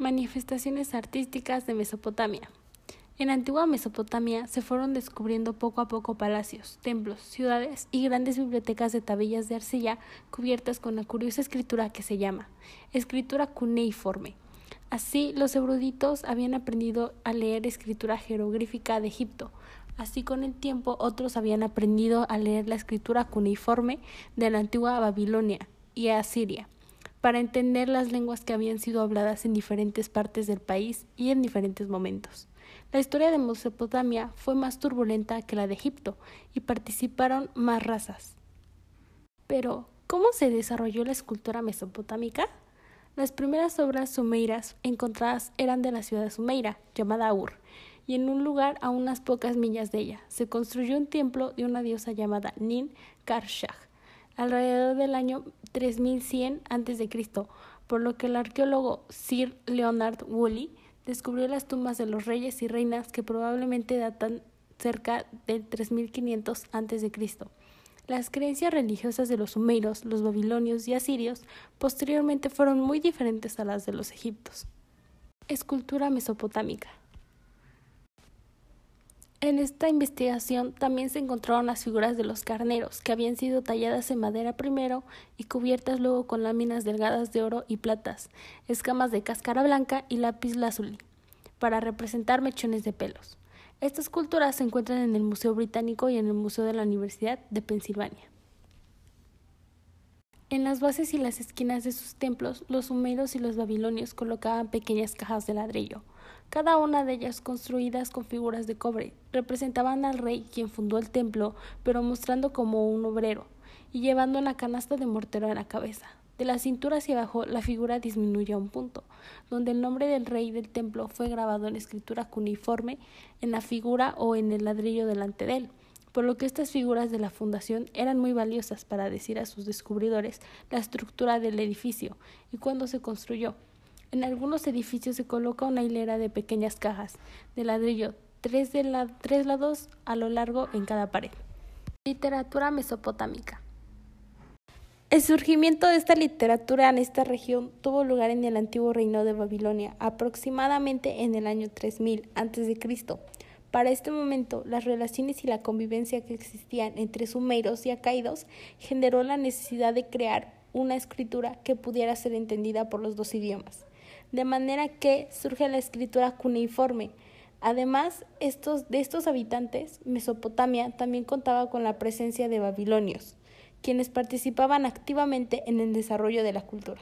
Manifestaciones artísticas de Mesopotamia. En la antigua Mesopotamia se fueron descubriendo poco a poco palacios, templos, ciudades y grandes bibliotecas de tablillas de arcilla cubiertas con la curiosa escritura que se llama escritura cuneiforme. Así, los eruditos habían aprendido a leer escritura jeroglífica de Egipto. Así, con el tiempo, otros habían aprendido a leer la escritura cuneiforme de la antigua Babilonia y Asiria para entender las lenguas que habían sido habladas en diferentes partes del país y en diferentes momentos. La historia de Mesopotamia fue más turbulenta que la de Egipto y participaron más razas. Pero, ¿cómo se desarrolló la escultura mesopotámica? Las primeras obras sumeiras encontradas eran de la ciudad de Sumeira, llamada Ur, y en un lugar a unas pocas millas de ella se construyó un templo de una diosa llamada Nin Karshag, alrededor del año 3100 a.C., por lo que el arqueólogo Sir Leonard Woolley descubrió las tumbas de los reyes y reinas que probablemente datan cerca del 3500 a.C. Las creencias religiosas de los sumerios, los babilonios y asirios posteriormente fueron muy diferentes a las de los egiptos. Escultura mesopotámica. En esta investigación también se encontraron las figuras de los carneros, que habían sido talladas en madera primero y cubiertas luego con láminas delgadas de oro y platas, escamas de cáscara blanca y lápiz lazuli, para representar mechones de pelos. Estas esculturas se encuentran en el Museo Británico y en el Museo de la Universidad de Pensilvania. En las bases y las esquinas de sus templos, los sumerios y los babilonios colocaban pequeñas cajas de ladrillo, cada una de ellas construidas con figuras de cobre. Representaban al rey quien fundó el templo, pero mostrando como un obrero, y llevando una canasta de mortero en la cabeza. De la cintura hacia abajo la figura disminuye a un punto, donde el nombre del rey del templo fue grabado en escritura cuneiforme en la figura o en el ladrillo delante de él, por lo que estas figuras de la fundación eran muy valiosas para decir a sus descubridores la estructura del edificio y cuándo se construyó. En algunos edificios se coloca una hilera de pequeñas cajas de ladrillo, tres, de la, tres lados a lo largo en cada pared. Literatura mesopotámica. El surgimiento de esta literatura en esta región tuvo lugar en el antiguo reino de Babilonia, aproximadamente en el año 3000 a.C. Para este momento, las relaciones y la convivencia que existían entre sumerios y acaídos generó la necesidad de crear una escritura que pudiera ser entendida por los dos idiomas de manera que surge la escritura cuneiforme. Además, estos, de estos habitantes, Mesopotamia también contaba con la presencia de babilonios, quienes participaban activamente en el desarrollo de la cultura.